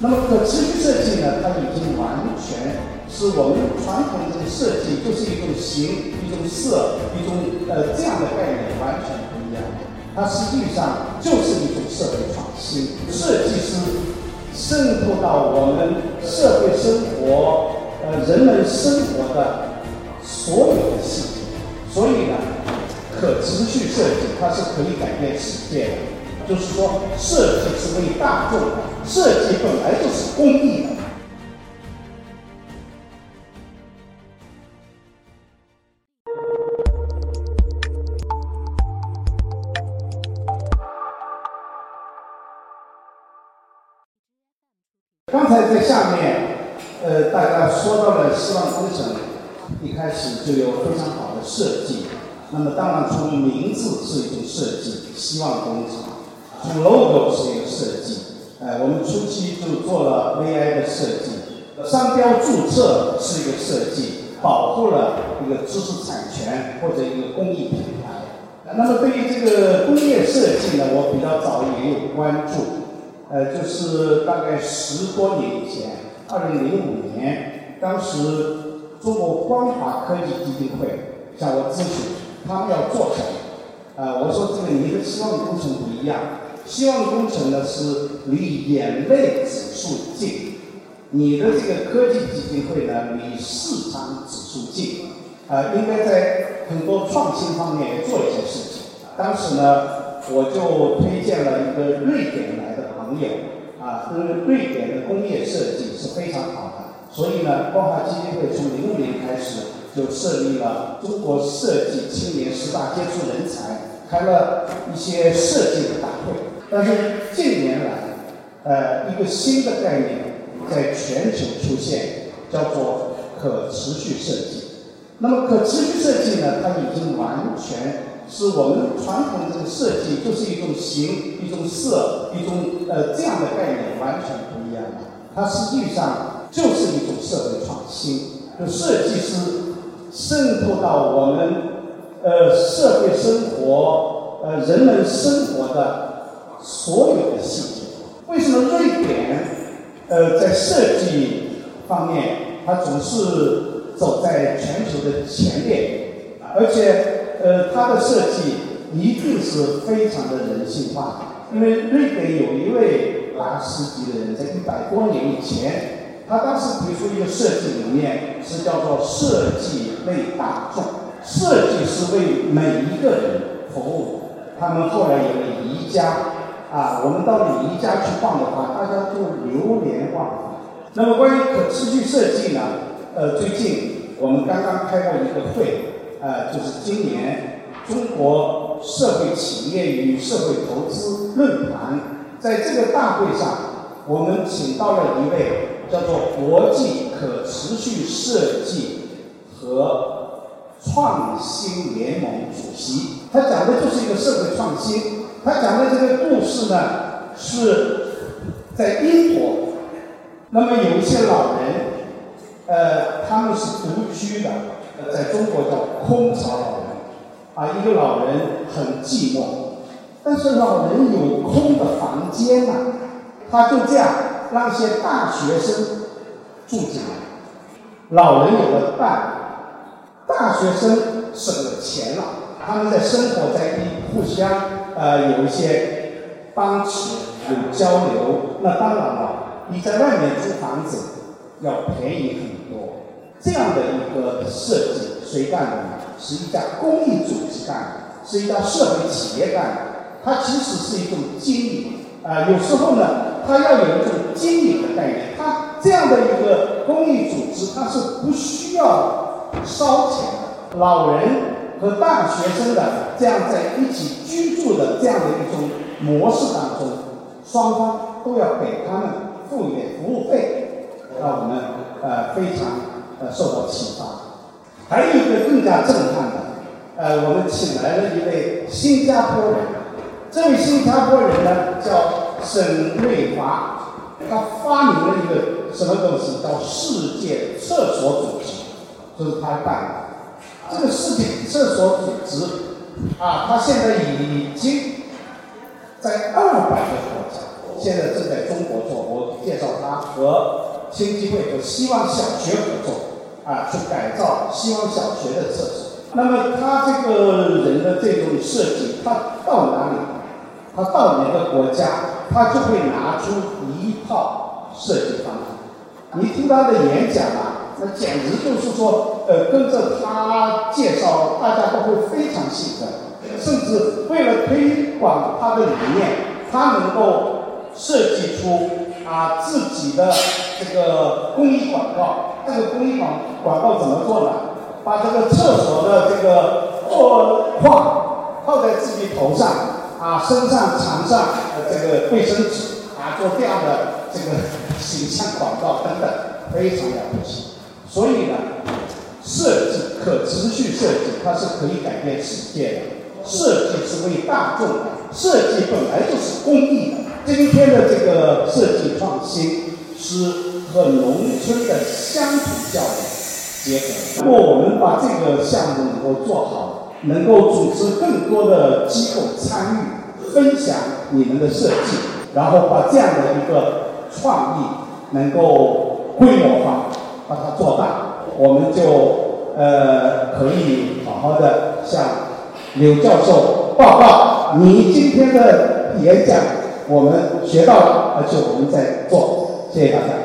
那么可持续设计呢，它已经完全是我们传统这个设计，就是一种形、一种色、一种呃这样的概念，完全不一样。它实际上就是一种社会创新，设计师渗透到我们社会生活，呃，人们生活的所有的细节。所以呢，可持续设计它是可以改变世界的。就是说，设计是为大众，设计本来就是公益的。刚才在下面，呃，大家说到了希望工程，一开始就有非常好的设计。那么，当然从名字是一种设计，希望工程；从 logo 是一个设计。呃，我们初期就做了 VI 的设计，商标注册是一个设计，保护了一个知识产权或者一个公益品牌。那么，对于这个工业设计呢，我比较早也有关注。呃，就是大概十多年以前，二零零五年，当时中国光华科技基金会向我咨询，他们要做什么？呃，我说这个你的希望工程不一样，希望工程呢是离眼泪指数近，你的这个科技基金会呢离市场指数近，呃，应该在很多创新方面做一些事情。当时呢，我就推荐了一个瑞典来的。朋友啊，因为瑞典的工业设计是非常好的，所以呢，光华基金会从零五年开始就设立了中国设计青年十大杰出人才，开了一些设计的大会。但是近年来，呃，一个新的概念在全球出现，叫做可持续设计。那么可持续设计呢，它已经完全。是我们传统的这个设计，就是一种形、一种色、一种呃这样的概念，完全不一样了。它实际上就是一种社会创新，就设计师渗透到我们呃社会生活、呃人们生活的所有的细节。为什么瑞典呃在设计方面，它总是走在全球的前列，而且。呃，它的设计一定是非常的人性化，因为瑞典有一位大师级的人，在一百多年以前，他当时提出一个设计理念，是叫做设计为大众，设计是为每一个人服务。他们后来有了宜家，啊，我们到了宜家去逛的话，大家都流连忘返。那么关于可持续设计呢？呃，最近我们刚刚开过一个会。呃，就是今年中国社会企业与社会投资论坛，在这个大会上，我们请到了一位叫做国际可持续设计和创新联盟主席。他讲的就是一个社会创新。他讲的这个故事呢，是在英国，那么有一些老人，呃，他们是独居的。呃，在中国叫空巢老人，啊，一个老人很寂寞，但是老人有空的房间呐，他就这样让一些大学生住进来，老人有了伴，大学生省了钱了，他们在生活在一互相呃有一些帮持有交流，那当然了，你在外面租房子要便宜很多。这样的一个设计，谁干的呢？是一家公益组织干的，是一家社会企业干的。它其实是一种经营啊，有时候呢，它要有一种经营的概念。它这样的一个公益组织，它是不需要烧钱的。老人和大学生的这样在一起居住的这样的一种模式当中，双方都要给他们付一点服务费，让我们呃非常。呃，受到启发。还有一个更加震撼的，呃，我们请来了一位新加坡人。这位新加坡人呢，叫沈瑞华。他发明了一个什么东西？叫世界厕所组织，这是他干的。这个世界厕所组织啊，他现在已经在二百个国家，现在正在中国做。我介绍他和青基会和希望小学合作，啊，去改造希望小学的厕所。那么他这个人的这种设计，他到哪里，他到哪个国家，他就会拿出一套设计方案。你听他的演讲啊，那简直就是说，呃，跟着他介绍，大家都会非常兴奋。甚至为了推广他的理念，他能够设计出啊自己的这个公益广告。这个公益广广告怎么做呢？把这个厕所的这个画套在自己头上，啊，身上、缠上这个卫生纸，啊，做这样的这个形象广告等等，非常了不起。所以呢，设计可持续设计，它是可以改变世界的。设计是为大众的，设计本来就是公益的。今天的这个设计创新是和农村的乡土教育结合。如果我们把这个项目能够做好，能够组织更多的机构参与，分享你们的设计，然后把这样的一个创意能够规模化，把它做大，我们就呃可以好好的向。刘教授报告，你今天的演讲我们学到了，而且我们在做，谢谢大家。